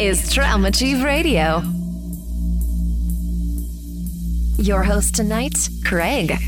is Trauma Chief Radio. Your host tonight, Craig.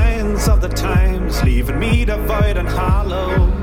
signs of the times, leaving me devoid and hollow.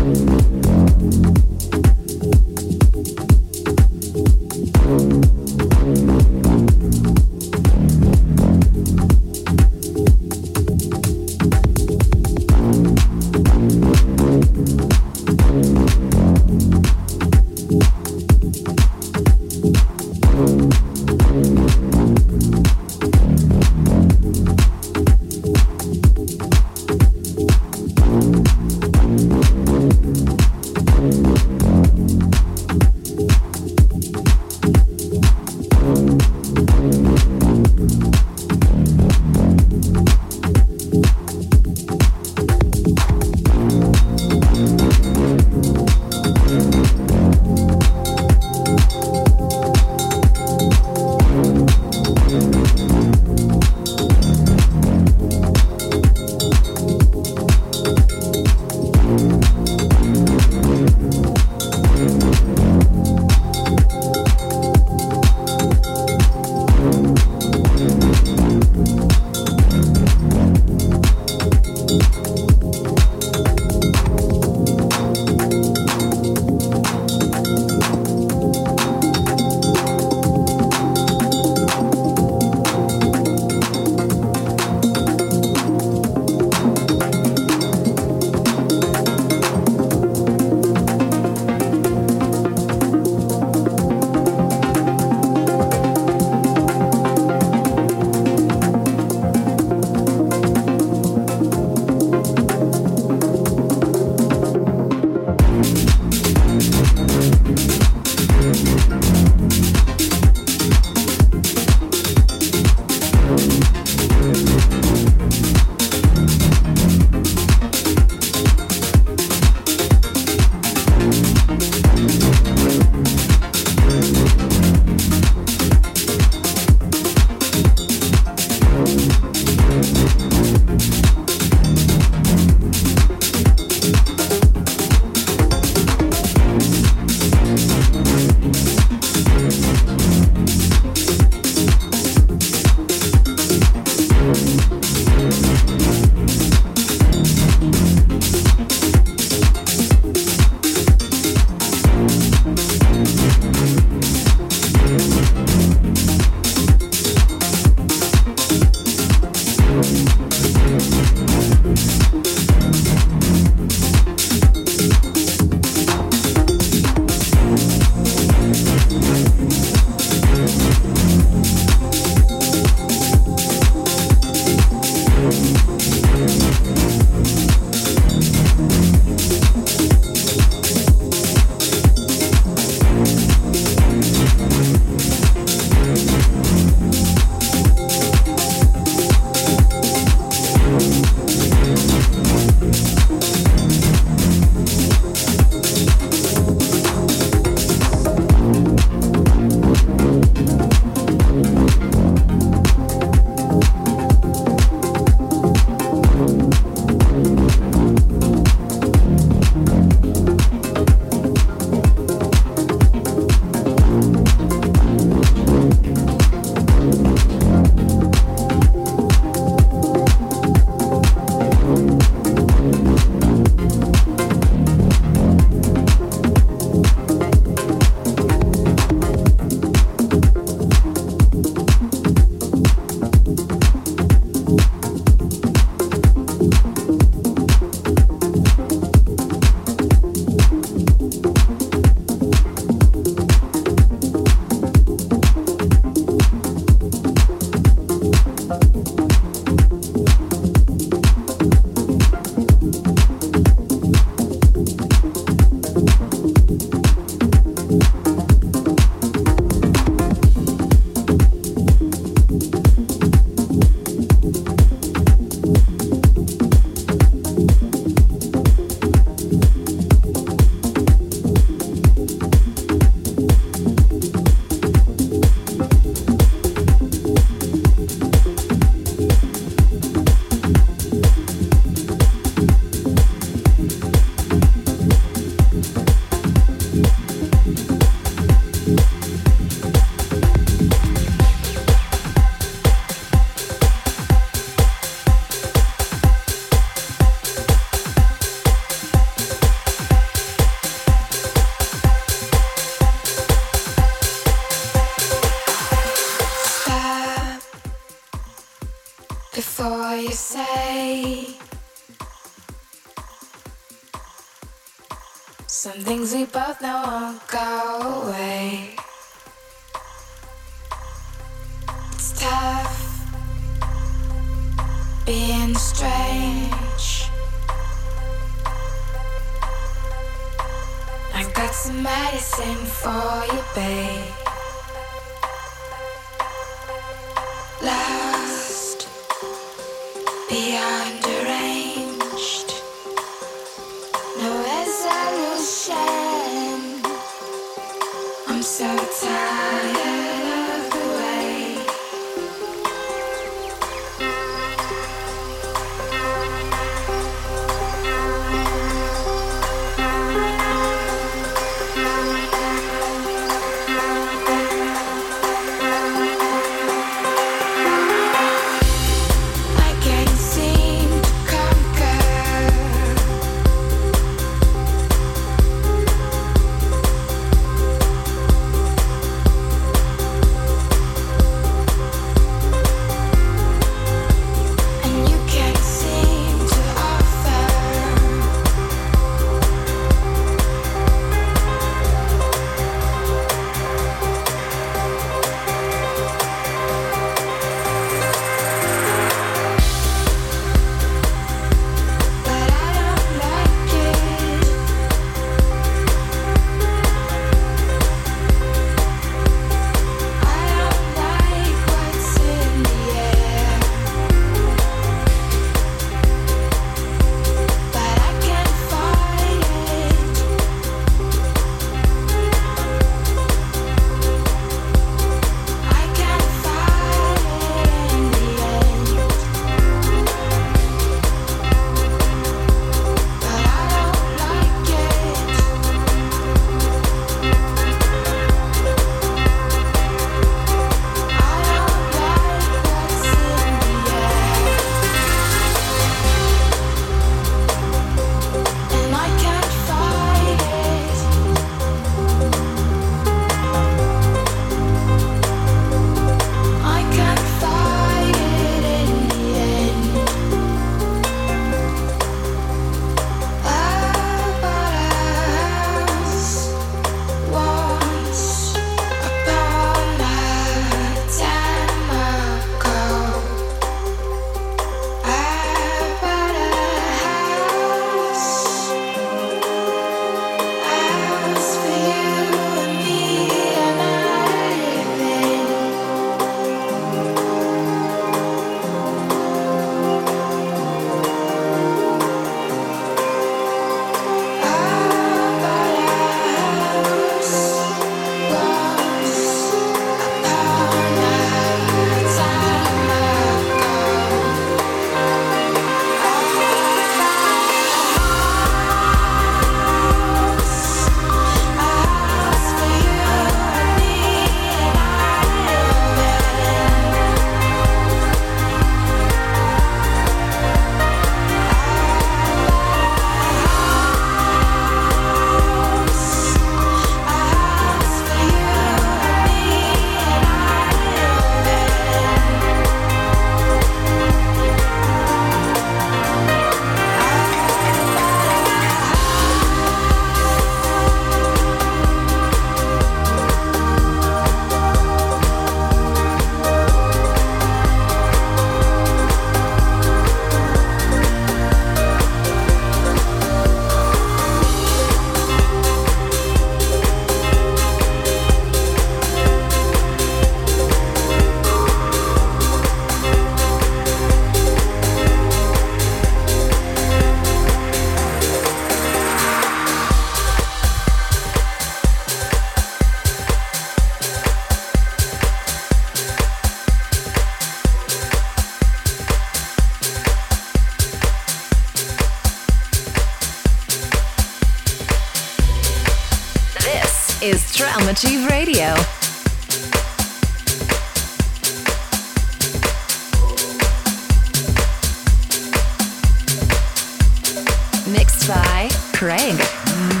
By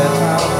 that I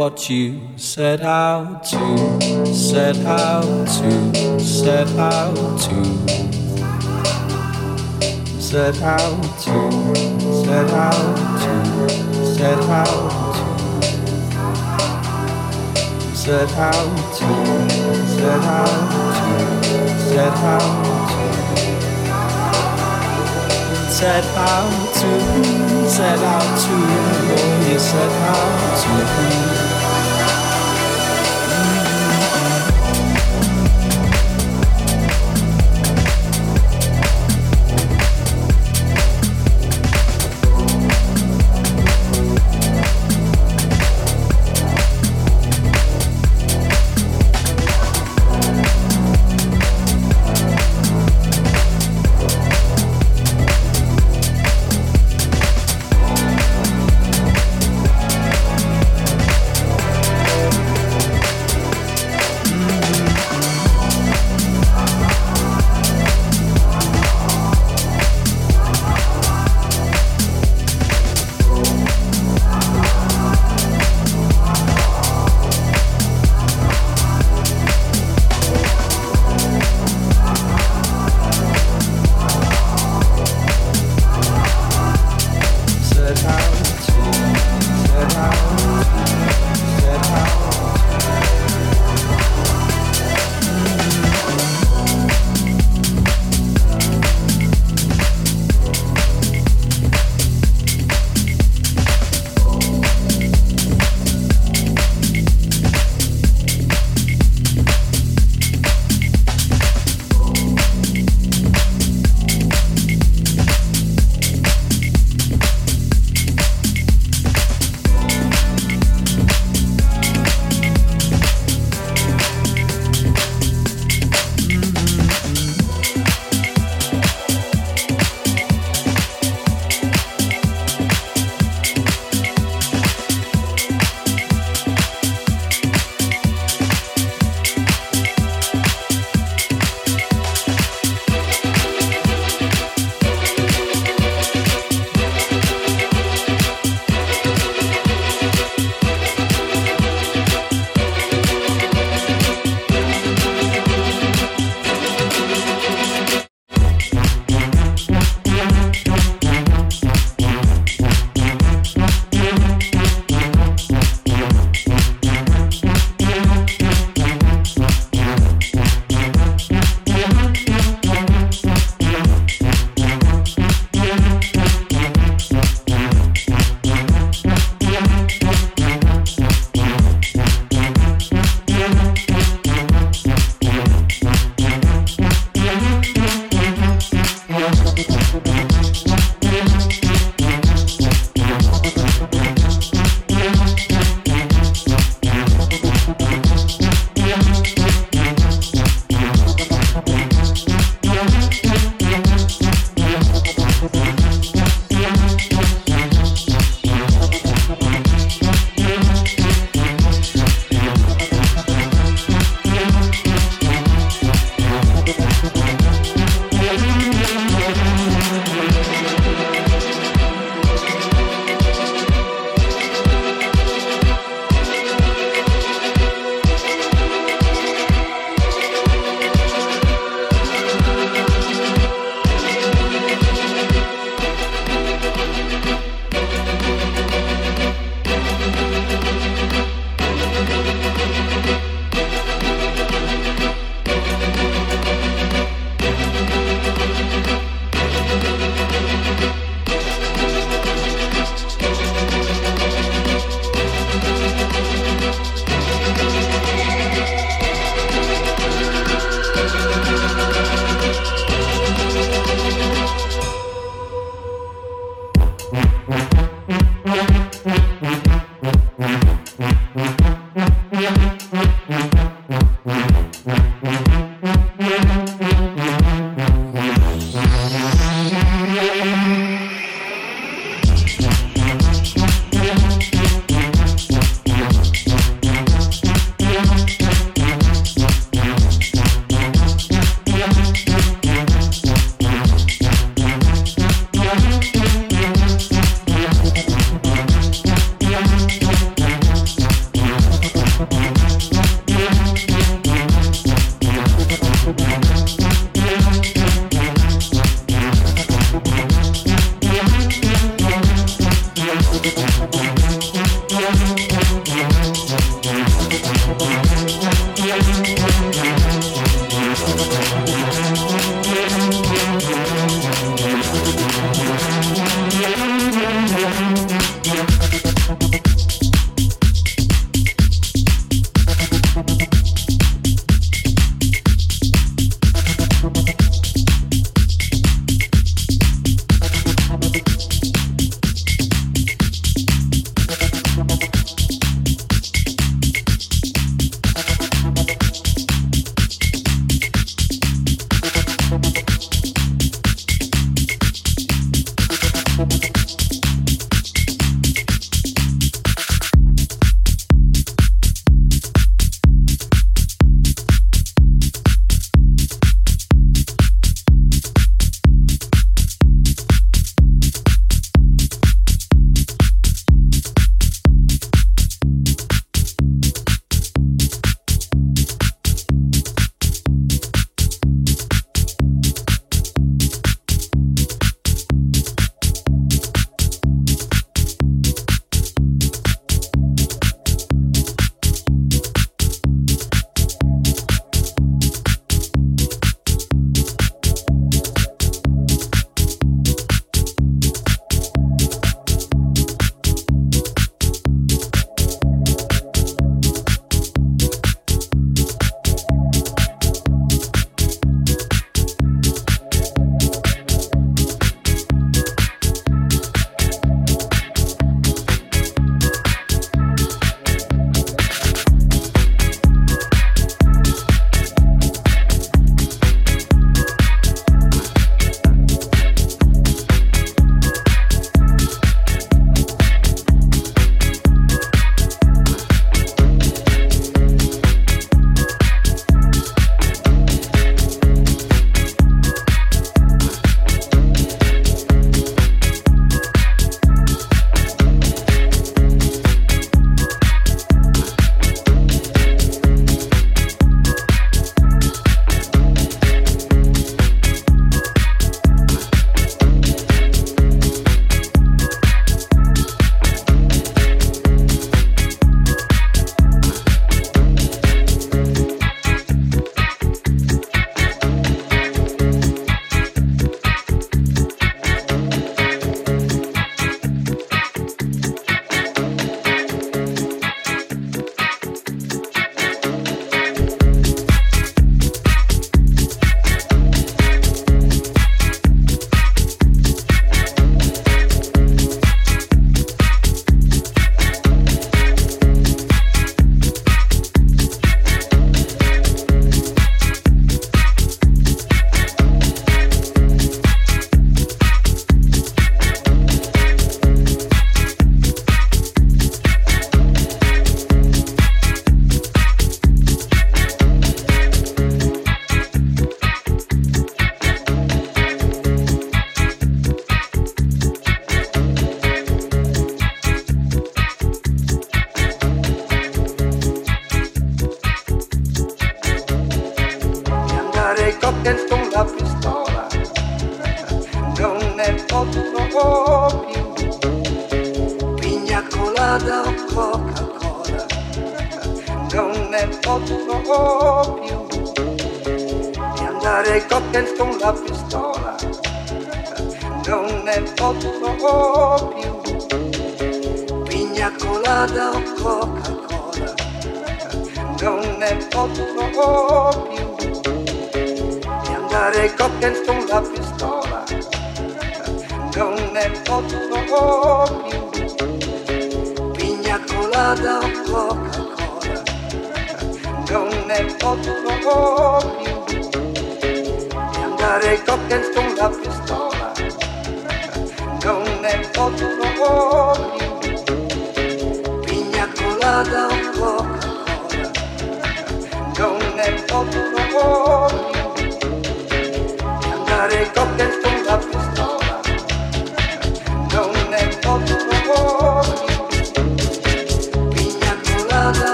what you set out to, set out to, set out to. Set out to, set out to, set out to, set out to, set out to, set out to, set out to, set out to, oh, set out to.